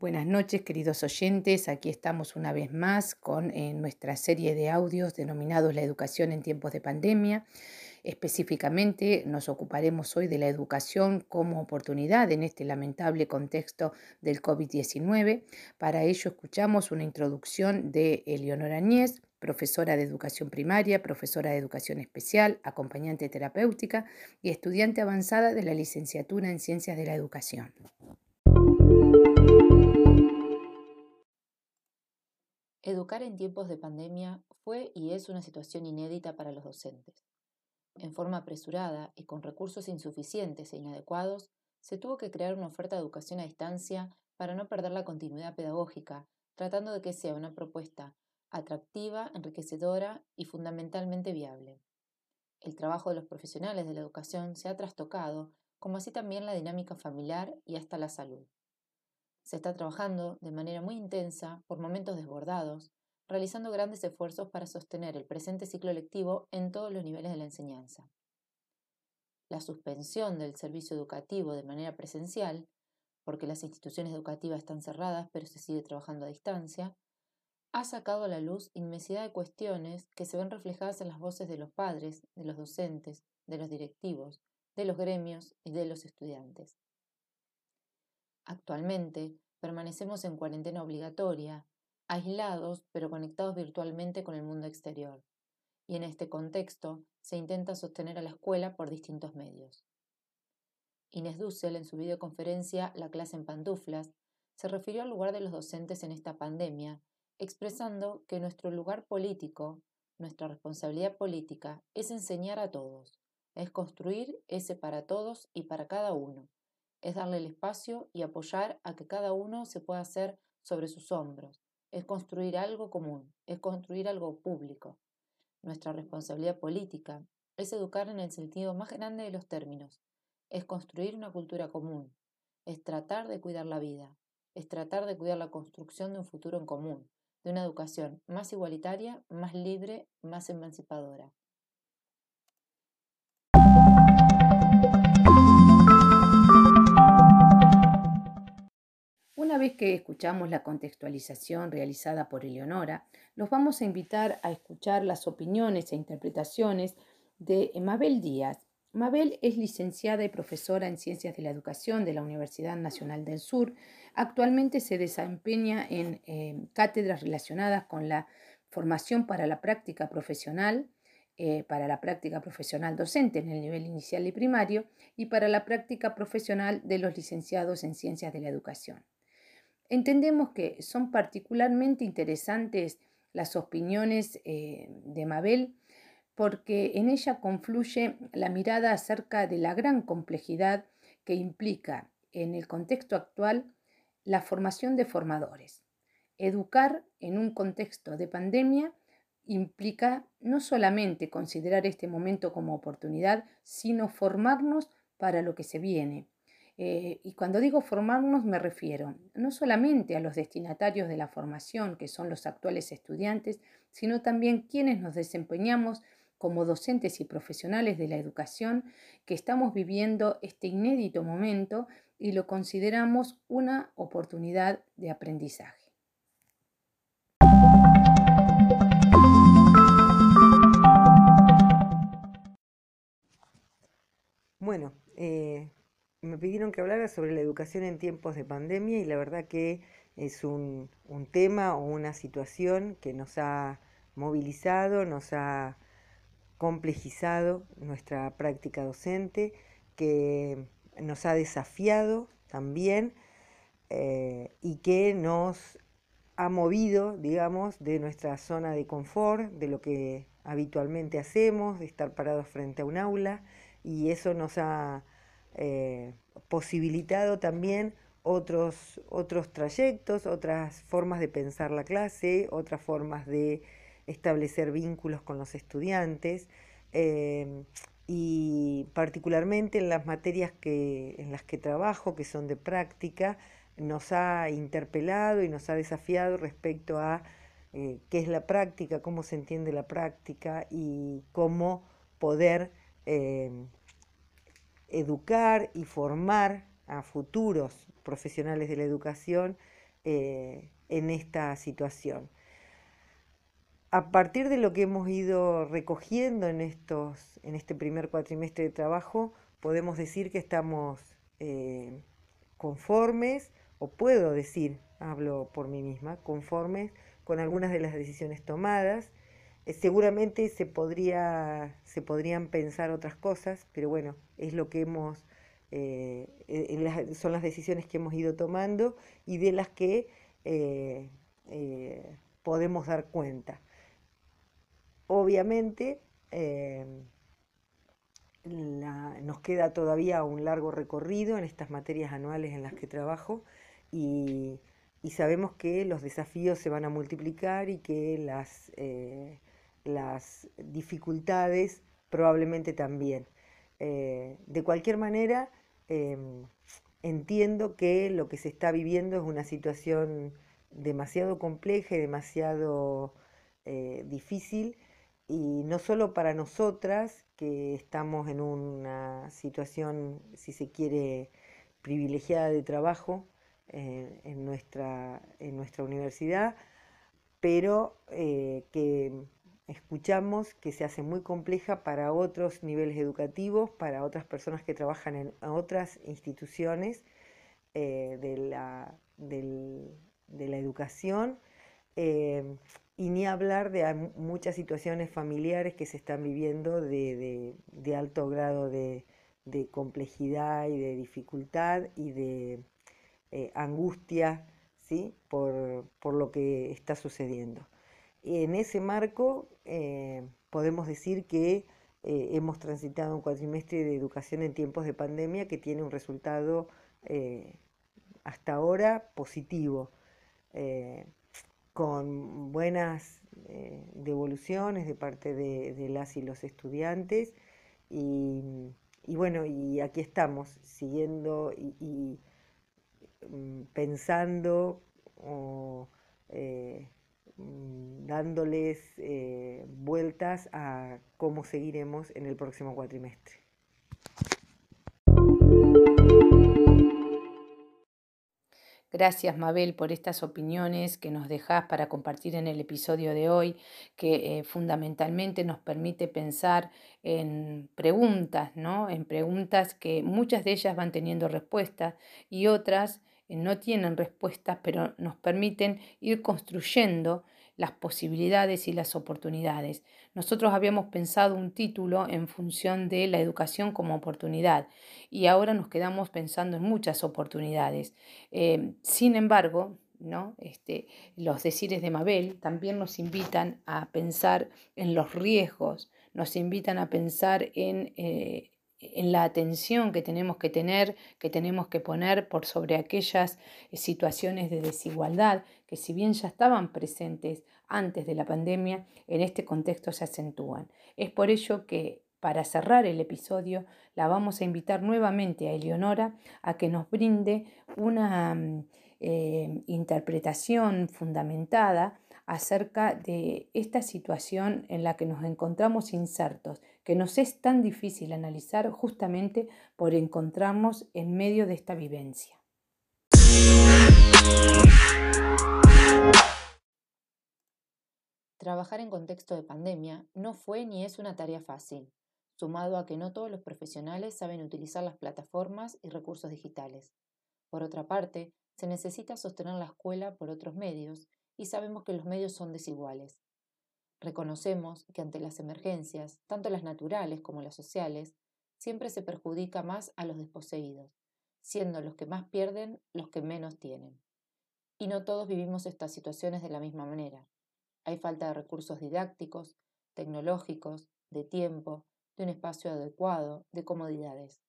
Buenas noches, queridos oyentes. Aquí estamos una vez más con eh, nuestra serie de audios denominados La educación en tiempos de pandemia. Específicamente nos ocuparemos hoy de la educación como oportunidad en este lamentable contexto del COVID-19. Para ello escuchamos una introducción de Eleonora Añez, profesora de educación primaria, profesora de educación especial, acompañante terapéutica y estudiante avanzada de la licenciatura en Ciencias de la Educación. Educar en tiempos de pandemia fue y es una situación inédita para los docentes. En forma apresurada y con recursos insuficientes e inadecuados, se tuvo que crear una oferta de educación a distancia para no perder la continuidad pedagógica, tratando de que sea una propuesta atractiva, enriquecedora y fundamentalmente viable. El trabajo de los profesionales de la educación se ha trastocado, como así también la dinámica familiar y hasta la salud. Se está trabajando de manera muy intensa, por momentos desbordados, realizando grandes esfuerzos para sostener el presente ciclo lectivo en todos los niveles de la enseñanza. La suspensión del servicio educativo de manera presencial, porque las instituciones educativas están cerradas pero se sigue trabajando a distancia, ha sacado a la luz inmensidad de cuestiones que se ven reflejadas en las voces de los padres, de los docentes, de los directivos, de los gremios y de los estudiantes. Actualmente, permanecemos en cuarentena obligatoria, aislados pero conectados virtualmente con el mundo exterior, y en este contexto se intenta sostener a la escuela por distintos medios. Inés Dussel, en su videoconferencia La clase en pantuflas, se refirió al lugar de los docentes en esta pandemia, expresando que nuestro lugar político, nuestra responsabilidad política, es enseñar a todos, es construir ese para todos y para cada uno, es darle el espacio y apoyar a que cada uno se pueda hacer sobre sus hombros, es construir algo común, es construir algo público. Nuestra responsabilidad política es educar en el sentido más grande de los términos, es construir una cultura común, es tratar de cuidar la vida, es tratar de cuidar la construcción de un futuro en común, de una educación más igualitaria, más libre, más emancipadora. Vez que escuchamos la contextualización realizada por Eleonora, los vamos a invitar a escuchar las opiniones e interpretaciones de Mabel Díaz. Mabel es licenciada y profesora en Ciencias de la Educación de la Universidad Nacional del Sur. Actualmente se desempeña en eh, cátedras relacionadas con la formación para la práctica profesional, eh, para la práctica profesional docente en el nivel inicial y primario y para la práctica profesional de los licenciados en Ciencias de la Educación. Entendemos que son particularmente interesantes las opiniones eh, de Mabel porque en ella confluye la mirada acerca de la gran complejidad que implica en el contexto actual la formación de formadores. Educar en un contexto de pandemia implica no solamente considerar este momento como oportunidad, sino formarnos para lo que se viene, eh, y cuando digo formarnos me refiero no solamente a los destinatarios de la formación, que son los actuales estudiantes, sino también quienes nos desempeñamos como docentes y profesionales de la educación, que estamos viviendo este inédito momento y lo consideramos una oportunidad de aprendizaje. Bueno, eh, me pidieron que hablara sobre la educación en tiempos de pandemia y la verdad que es un, tema o una situación que nos ha movilizado, nos ha complejizado nuestra práctica docente, que nos ha desafiado también eh, y que nos ha movido, digamos, de nuestra zona de confort, de lo que habitualmente hacemos, de estar parados frente a un aula, y eso nos ha eh, posibilitado también otros, otros trayectos, otras formas de pensar la clase, otras formas de establecer vínculos con los estudiantes eh, y particularmente en las materias que, en las que trabajo, que son de práctica, nos ha interpelado y nos ha desafiado respecto a eh, qué es la práctica, cómo se entiende la práctica y cómo poder educar y formar a futuros profesionales de la educación eh, en esta situación. A partir de lo que hemos ido recogiendo en, estos, en este primer cuatrimestre de trabajo, podemos decir que estamos eh, conformes, o puedo decir, hablo por mí misma, conformes con algunas de las decisiones tomadas. Eh, seguramente se, podría, se podrían pensar otras cosas, pero bueno, es lo que hemos, eh, son las decisiones que hemos ido tomando y de las que podemos dar cuenta. Obviamente, nos queda todavía un largo recorrido en estas materias anuales en las que trabajo y, sabemos que los desafíos se van a multiplicar y que las, eh, las dificultades probablemente también. Eh, de cualquier manera, em, entiendo que lo que se está viviendo es una situación demasiado compleja y demasiado eh, difícil y no solo para nosotras, que estamos en una situación, si se quiere, privilegiada de trabajo eh, en, nuestra, en nuestra universidad, pero que escuchamos que se hace muy compleja para otros niveles educativos, para otras personas que trabajan en otras instituciones eh, de, la, de la educación y ni hablar de muchas situaciones familiares que se están viviendo de, alto grado de, complejidad y de dificultad y de eh, angustia ¿sí? por, lo que está sucediendo. En ese marco eh, podemos decir que eh, hemos transitado un cuatrimestre de educación en tiempos de pandemia que tiene un resultado hasta ahora positivo con buenas eh, devoluciones de parte de, las y los estudiantes. Y, bueno, y aquí estamos, siguiendo y, mm, pensando o eh, dándoles eh, vueltas a cómo seguiremos en el próximo cuatrimestre. Gracias, Mabel, por estas opiniones que nos dejas para compartir en el episodio de hoy, que eh, fundamentalmente nos permite pensar en preguntas, ¿no? En preguntas que muchas de ellas van teniendo respuesta y otras eh, no tienen respuestas, pero nos permiten ir construyendo las posibilidades y las oportunidades. Nosotros habíamos pensado un título en función de la educación como oportunidad y ahora nos quedamos pensando en muchas oportunidades. Eh, sin embargo, ¿no? Este, los decires de Mabel también nos invitan a pensar en los riesgos, nos invitan a pensar en eh, en la atención que tenemos que tener, que tenemos que poner por sobre aquellas eh, situaciones de desigualdad que si bien ya estaban presentes antes de la pandemia, en este contexto se acentúan. Es por ello que para cerrar el episodio la vamos a invitar nuevamente a Eleonora a que nos brinde una mm, eh, interpretación fundamentada acerca de esta situación en la que nos encontramos insertos, que nos es tan difícil analizar justamente por encontrarnos en medio de esta vivencia. Trabajar en contexto de pandemia no fue ni es una tarea fácil, sumado a que no todos los profesionales saben utilizar las plataformas y recursos digitales. Por otra parte, se necesita sostener la escuela por otros medios y sabemos que los medios son desiguales. Reconocemos que ante las emergencias, tanto las naturales como las sociales, siempre se perjudica más a los desposeídos, siendo los que más pierden los que menos tienen. Y no todos vivimos estas situaciones de la misma manera. Hay falta de recursos didácticos, tecnológicos, de tiempo, de un espacio adecuado, de comodidades.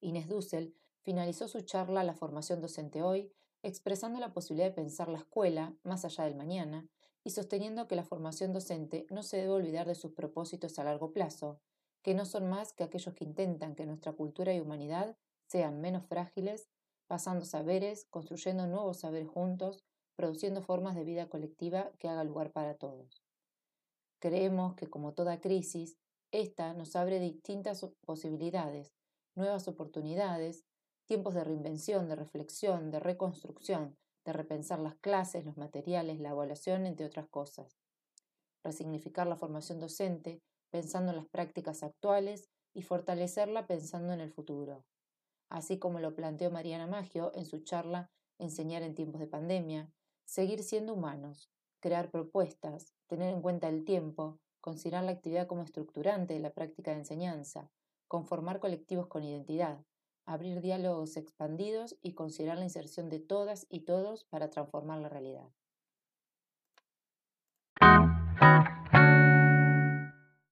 Inés Dussel finalizó su charla La formación docente hoy expresando la posibilidad de pensar la escuela más allá del mañana y sosteniendo que la formación docente no se debe olvidar de sus propósitos a largo plazo, que no son más que aquellos que intentan que nuestra cultura y humanidad sean menos frágiles, pasando saberes, construyendo nuevos saberes juntos, produciendo formas de vida colectiva que haga lugar para todos. Creemos que como toda crisis, esta nos abre distintas posibilidades, nuevas oportunidades tiempos de reinvención, de reflexión, de reconstrucción, de repensar las clases, los materiales, la evaluación, entre otras cosas. Resignificar la formación docente pensando en las prácticas actuales y fortalecerla pensando en el futuro. Así como lo planteó Mariana Maggio en su charla Enseñar en tiempos de pandemia, seguir siendo humanos, crear propuestas, tener en cuenta el tiempo, considerar la actividad como estructurante de la práctica de enseñanza, conformar colectivos con identidad, abrir diálogos expandidos y considerar la inserción de todas y todos para transformar la realidad.